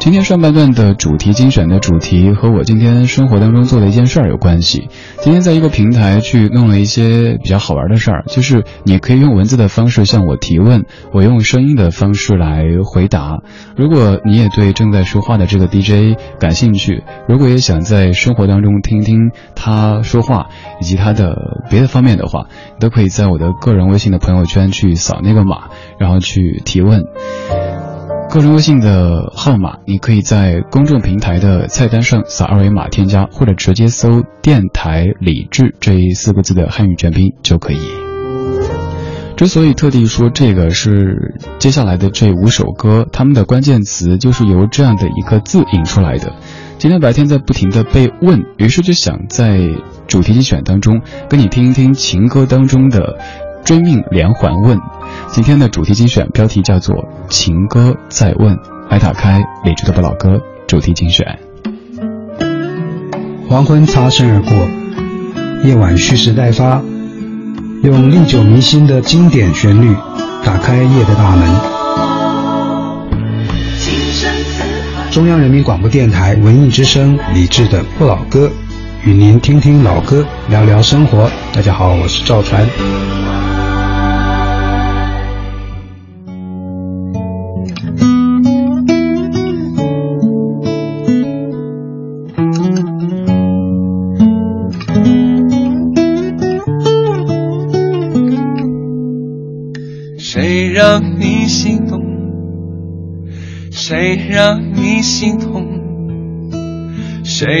今天上半段的主题精选的主题和我今天生活当中做的一件事儿有关系。今天在一个平台去弄了一些比较好玩的事儿，就是你可以用文字的方式向我提问，我用声音的方式来回答。如果你也对正在说话的这个 DJ 感兴趣，如果也想在生活当中听听他说话以及他的别的方面的话，都可以在我的个人微信的朋友圈去扫那个码，然后去提问。个人微信的号码，你可以在公众平台的菜单上扫二维码添加，或者直接搜“电台李智”这四个字的汉语全拼就可以。之所以特地说这个是接下来的这五首歌，他们的关键词就是由这样的一个字引出来的。今天白天在不停的被问，于是就想在主题精选当中跟你听一听情歌当中的追命连环问。今天的主题精选标题叫做《情歌再问》，来打开李志的不老歌主题精选。黄昏擦身而过，夜晚蓄势待发，用历久弥新的经典旋律打开夜的大门。中央人民广播电台文艺之声李志的不老歌，与您听听老歌，聊聊生活。大家好，我是赵传。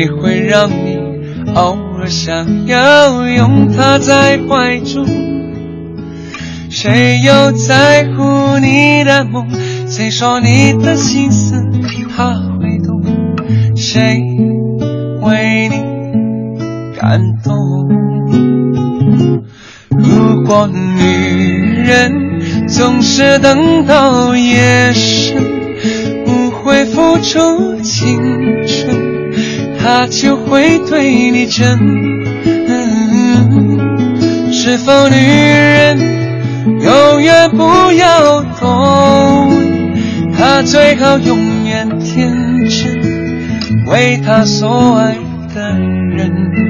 谁会让你偶尔想要拥他在怀中？谁又在乎你的梦？谁说你的心思他会懂？谁为你感动？如果女人总是等到夜深。不会付出青春，他就会对你真。是否女人永远不要懂？他最好永远天真，为他所爱的人。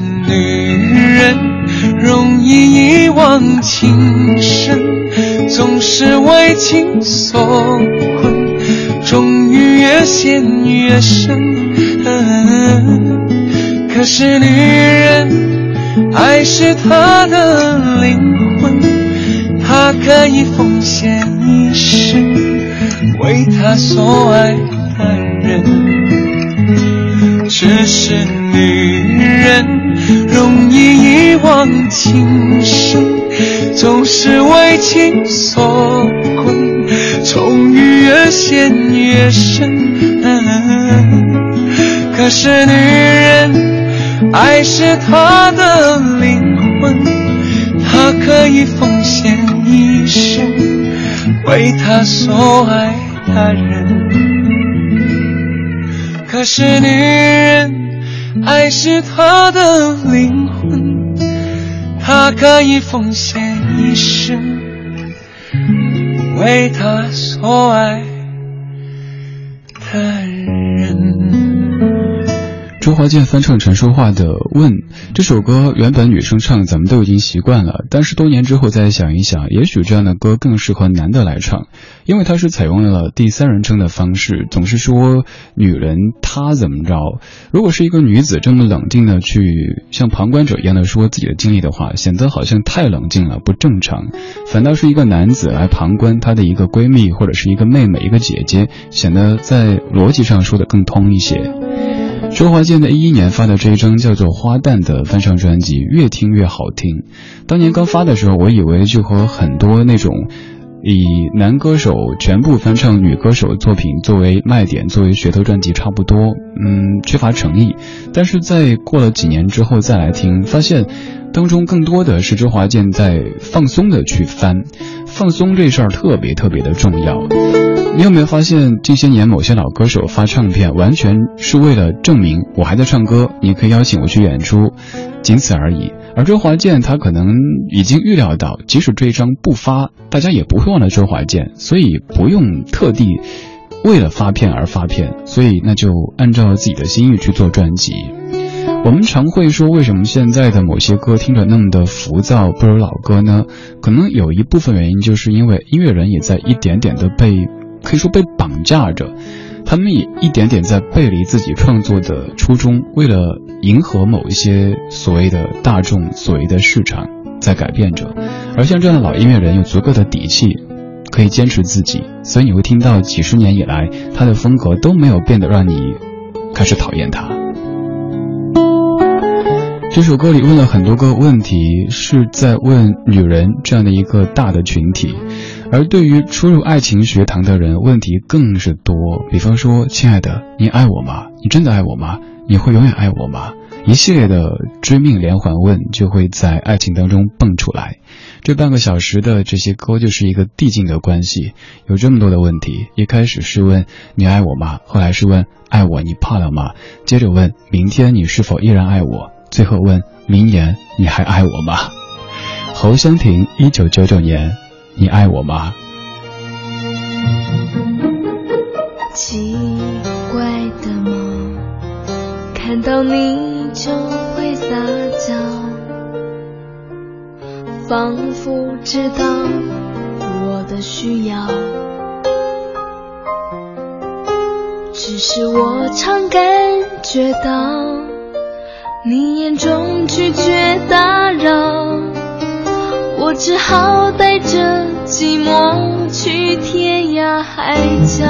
忘情深，总是为情所困，终于越陷越深。可是女人，爱是她的灵魂，她可以奉献一生，为她所爱的人。只是女人。容易一往情深，总是为情所困，终于越陷越深。可是女人，爱是她的灵魂，她可以奉献一生，为她所爱的人。可是女人。爱是她的灵魂，他可以奉献一生，为他所爱。周华健翻唱陈淑桦的《问》这首歌，原本女生唱咱们都已经习惯了，但是多年之后再想一想，也许这样的歌更适合男的来唱，因为它是采用了第三人称的方式，总是说女人她怎么着。如果是一个女子这么冷静的去像旁观者一样的说自己的经历的话，显得好像太冷静了，不正常。反倒是一个男子来旁观她的一个闺蜜或者是一个妹妹、一个姐姐，显得在逻辑上说的更通一些。周华健在一一年发的这一张叫做《花旦》的翻唱专辑，越听越好听。当年刚发的时候，我以为就和很多那种以男歌手全部翻唱女歌手作品作为卖点、作为噱头专辑差不多，嗯，缺乏诚意。但是在过了几年之后再来听，发现当中更多的是周华健在放松的去翻，放松这事儿特别特别的重要。你有没有发现，近些年某些老歌手发唱片，完全是为了证明我还在唱歌，你可以邀请我去演出，仅此而已。而周华健他可能已经预料到，即使这一张不发，大家也不会忘了周华健，所以不用特地为了发片而发片，所以那就按照自己的心意去做专辑。我们常会说，为什么现在的某些歌听着那么的浮躁，不如老歌呢？可能有一部分原因，就是因为音乐人也在一点点的被。可以说被绑架着，他们也一点点在背离自己创作的初衷，为了迎合某一些所谓的大众、所谓的市场，在改变着。而像这样的老音乐人，有足够的底气，可以坚持自己，所以你会听到几十年以来，他的风格都没有变得让你开始讨厌他。这首歌里问了很多个问题，是在问女人这样的一个大的群体。而对于初入爱情学堂的人，问题更是多。比方说，亲爱的，你爱我吗？你真的爱我吗？你会永远爱我吗？一系列的追命连环问就会在爱情当中蹦出来。这半个小时的这些歌就是一个递进的关系，有这么多的问题。一开始是问你爱我吗？后来是问爱我你怕了吗？接着问明天你是否依然爱我？最后问明年你还爱我吗？侯湘婷，一九九九年。你爱我吗？奇怪的梦，看到你就会撒娇，仿佛知道我的需要，只是我常感觉到你眼中拒绝打扰。我只好带着寂寞去天涯海角，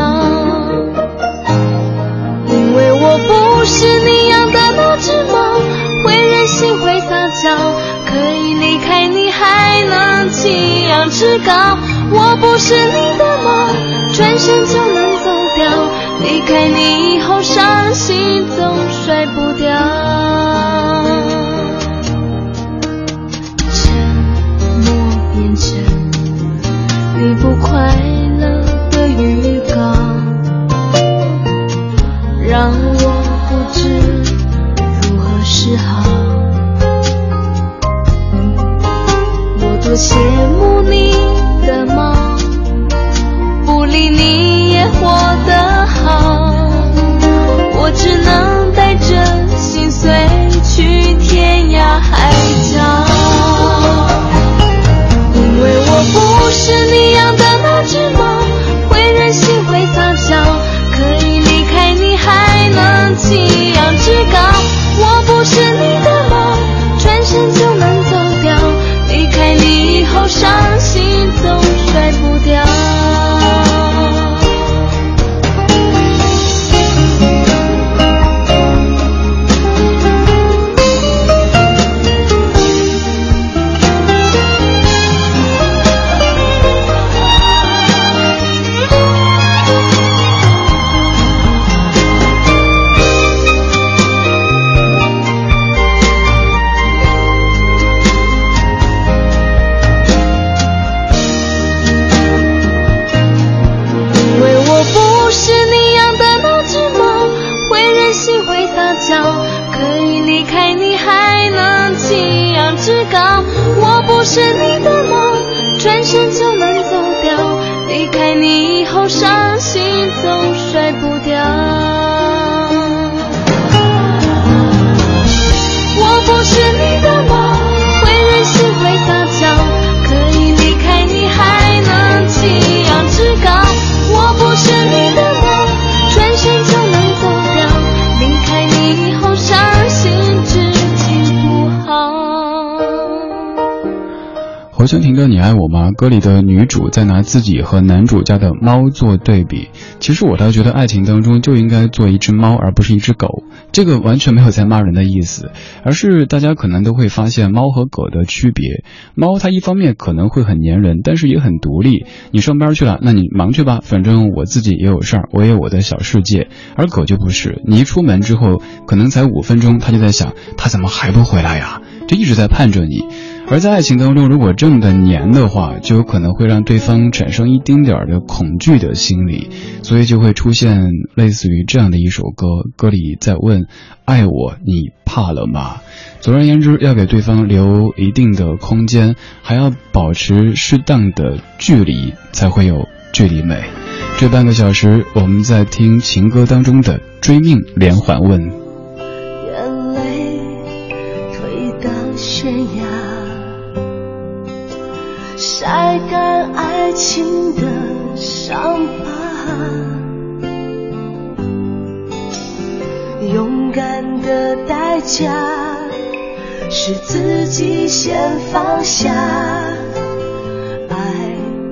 因为我不是你养的那只猫，会任性会撒娇，可以离开你还能起仰志高。我不是你的猫，转身就能走掉，离开你以后伤心总甩不掉。passion 侯湘婷的《你爱我吗》歌里的女主在拿自己和男主家的猫做对比。其实我倒觉得爱情当中就应该做一只猫，而不是一只狗。这个完全没有在骂人的意思，而是大家可能都会发现猫和狗的区别。猫它一方面可能会很粘人，但是也很独立。你上班去了，那你忙去吧，反正我自己也有事儿，我也有我的小世界。而狗就不是，你一出门之后，可能才五分钟，它就在想，它怎么还不回来呀？就一直在盼着你。而在爱情当中，如果这么的黏的话，就有可能会让对方产生一丁点儿的恐惧的心理，所以就会出现类似于这样的一首歌，歌里在问：爱我，你怕了吗？总而言之，要给对方留一定的空间，还要保持适当的距离，才会有距离美。这半个小时，我们在听情歌当中的追命连环问。眼泪推到悬崖。晒干爱情的伤疤，勇敢的代价是自己先放下。爱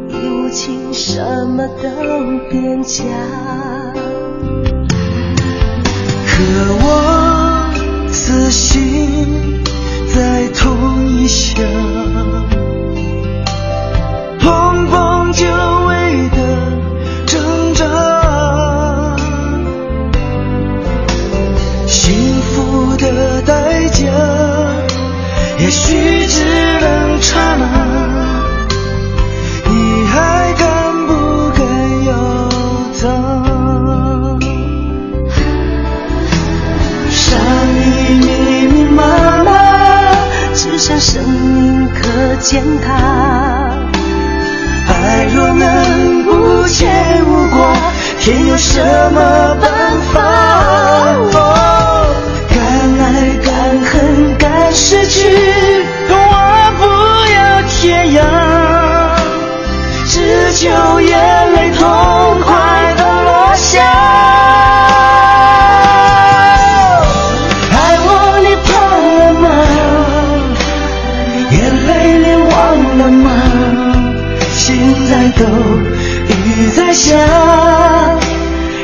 已无情，什么都变假。可我死心在同一乡。也许只能刹那。你还敢不敢游走？伤已密密麻麻，只剩生命可践踏。爱若能无牵无挂，天有什么办法？失去，我不要天涯，只求眼泪痛快的落下。爱我你怕了吗？眼泪脸忘了吗？心在抖，雨在下，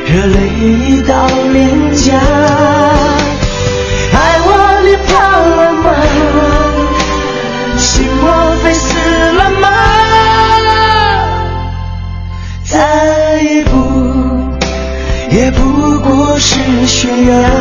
热泪已到脸颊。悬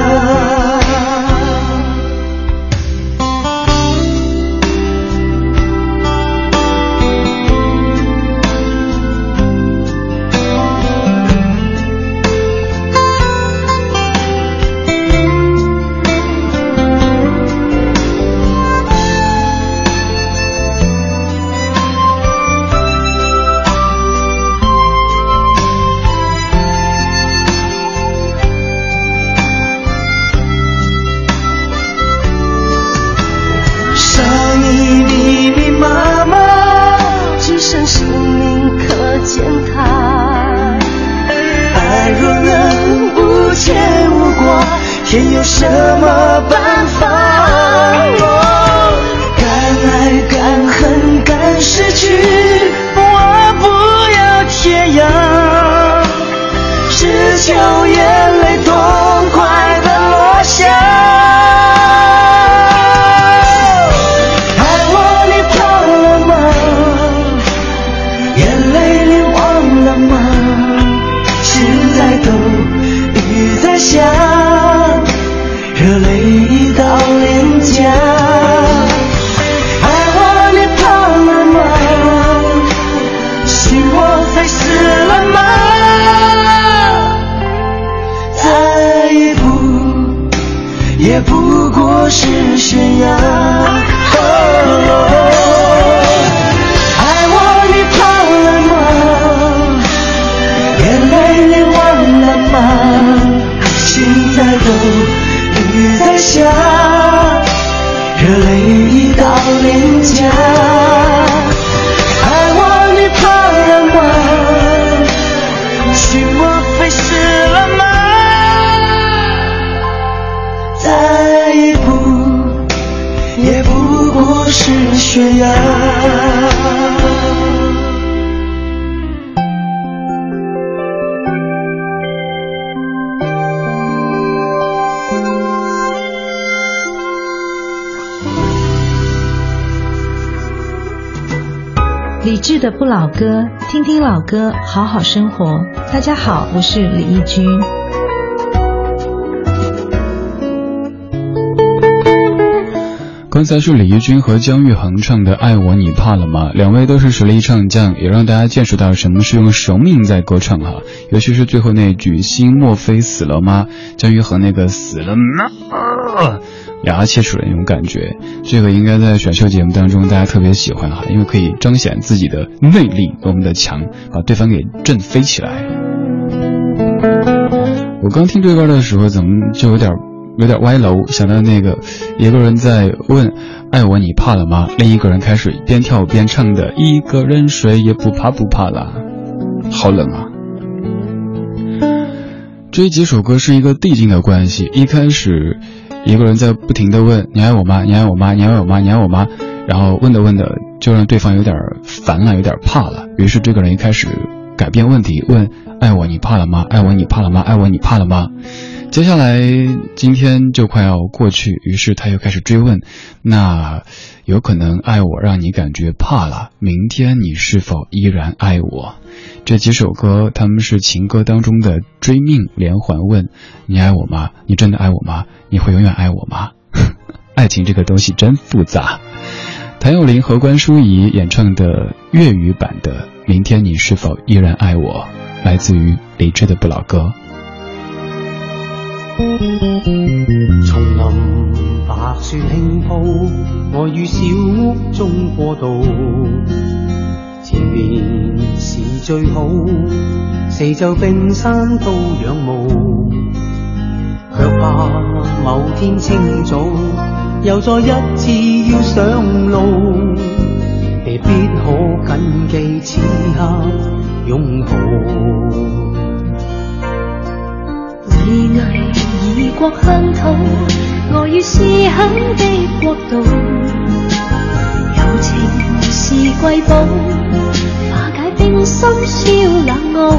的不老歌，听听老歌，好好生活。大家好，我是李义君。刚才是李翊君和姜育恒唱的《爱我你怕了吗》，两位都是实力唱将，也让大家见识到什么是用生命在歌唱哈。尤其是最后那句“心莫非死了吗”，姜育恒那个“死了吗”。牙切齿的那种感觉，这个应该在选秀节目当中大家特别喜欢哈，因为可以彰显自己的内力多么的强，把对方给震飞起来。我刚听这歌的时候，怎么就有点有点歪楼？想到那个一个人在问“爱我你怕了吗”，另一个人开始边跳边唱的“一个人睡也不怕不怕啦”，好冷啊！这几首歌是一个递进的关系，一开始。一个人在不停的问你爱我吗？你爱我吗？你爱我吗？你爱我吗？然后问的问的就让对方有点烦了，有点怕了。于是这个人一开始改变问题，问爱我你怕了吗？爱我你怕了吗？爱我你怕了吗？接下来今天就快要过去，于是他又开始追问，那有可能爱我让你感觉怕了，明天你是否依然爱我？这几首歌，他们是情歌当中的追命连环问：你爱我吗？你真的爱我吗？你会永远爱我吗？爱情这个东西真复杂。谭咏麟和关淑怡演唱的粤语版的《明天你是否依然爱我》，来自于理智的不老歌。白雪轻铺，我于小屋中过渡。前面是最好，四周冰山都仰慕，却怕某天清早又再一次要上路，未必可谨记此刻拥抱。以危异国乡土，我于思乡的国度，友情是瑰宝。化解冰心消冷傲，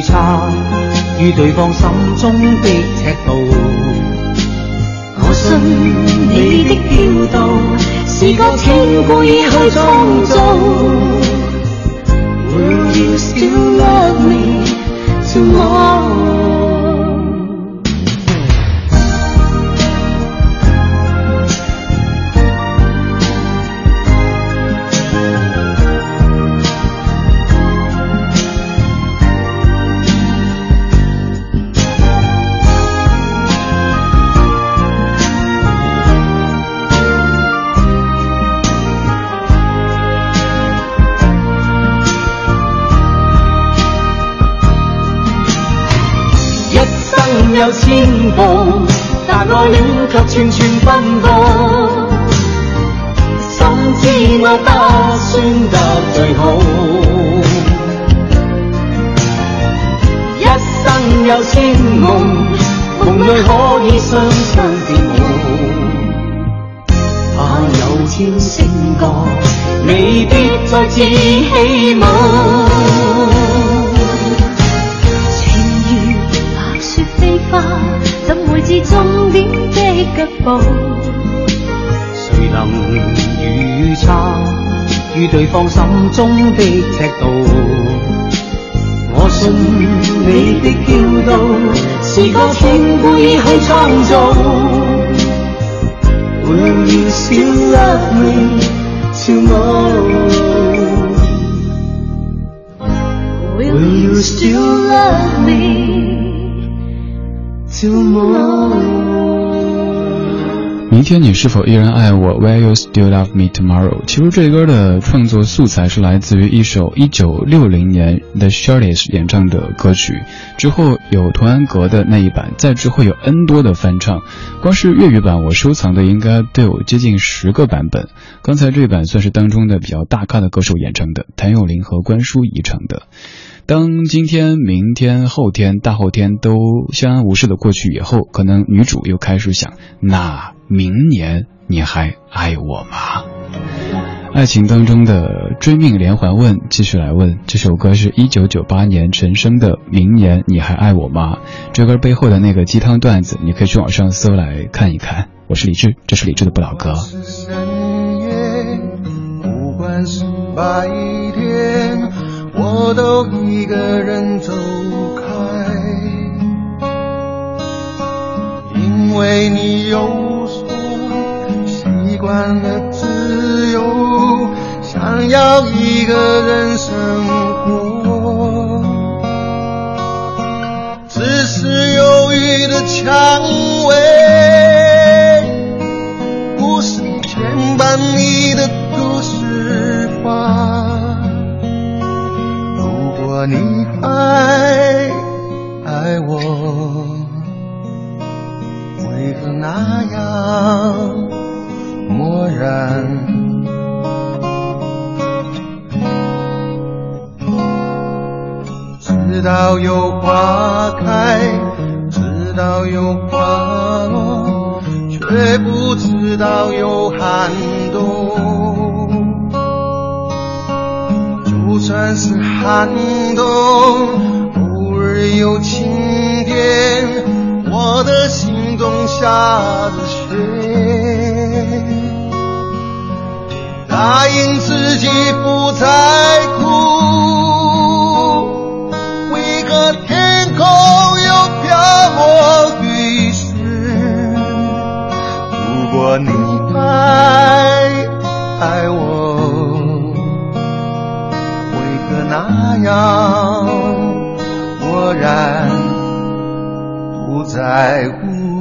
预测于对方心中的尺度？我信你的调度，是个天故意去创造。Will you still love me tomorrow? 有千步，但爱恋却寸寸奔波。心知我不算得最好，一生有千梦，梦里可以双双跳舞。怕有天醒觉，未必再次起舞。怎会知终点的脚步？谁能预测于对方心中的尺度？我信你的叫導，是個天故意去创造。Will you still love me tomorrow? Will you still love me? 明天你是否依然爱我？Will you still love me tomorrow？其实这歌的创作素材是来自于一首1960年 The s h i r l e s 演唱的歌曲，之后有童安格的那一版，再之后有 N 多的翻唱。光是粤语版我收藏的应该都有接近十个版本。刚才这版算是当中的比较大咖的歌手演唱的，谭咏麟和关淑怡唱的。当今天、明天、后天、大后天都相安无事的过去以后，可能女主又开始想：那明年你还爱我吗？爱情当中的追命连环问，继续来问。这首歌是一九九八年陈升的《明年你还爱我吗》。这歌背后的那个鸡汤段子，你可以去网上搜来看一看。我是李志，这是李志的不老歌。我都一个人走开，因为你有说习惯了自由，想要一个人生活，只是犹豫的蔷薇，爱爱我，为何那样漠然？知道有花开，知道有花落，却不知道有寒就算是寒冬，偶尔有晴天，我的心中下着雪。答应自己不再哭，然不在乎。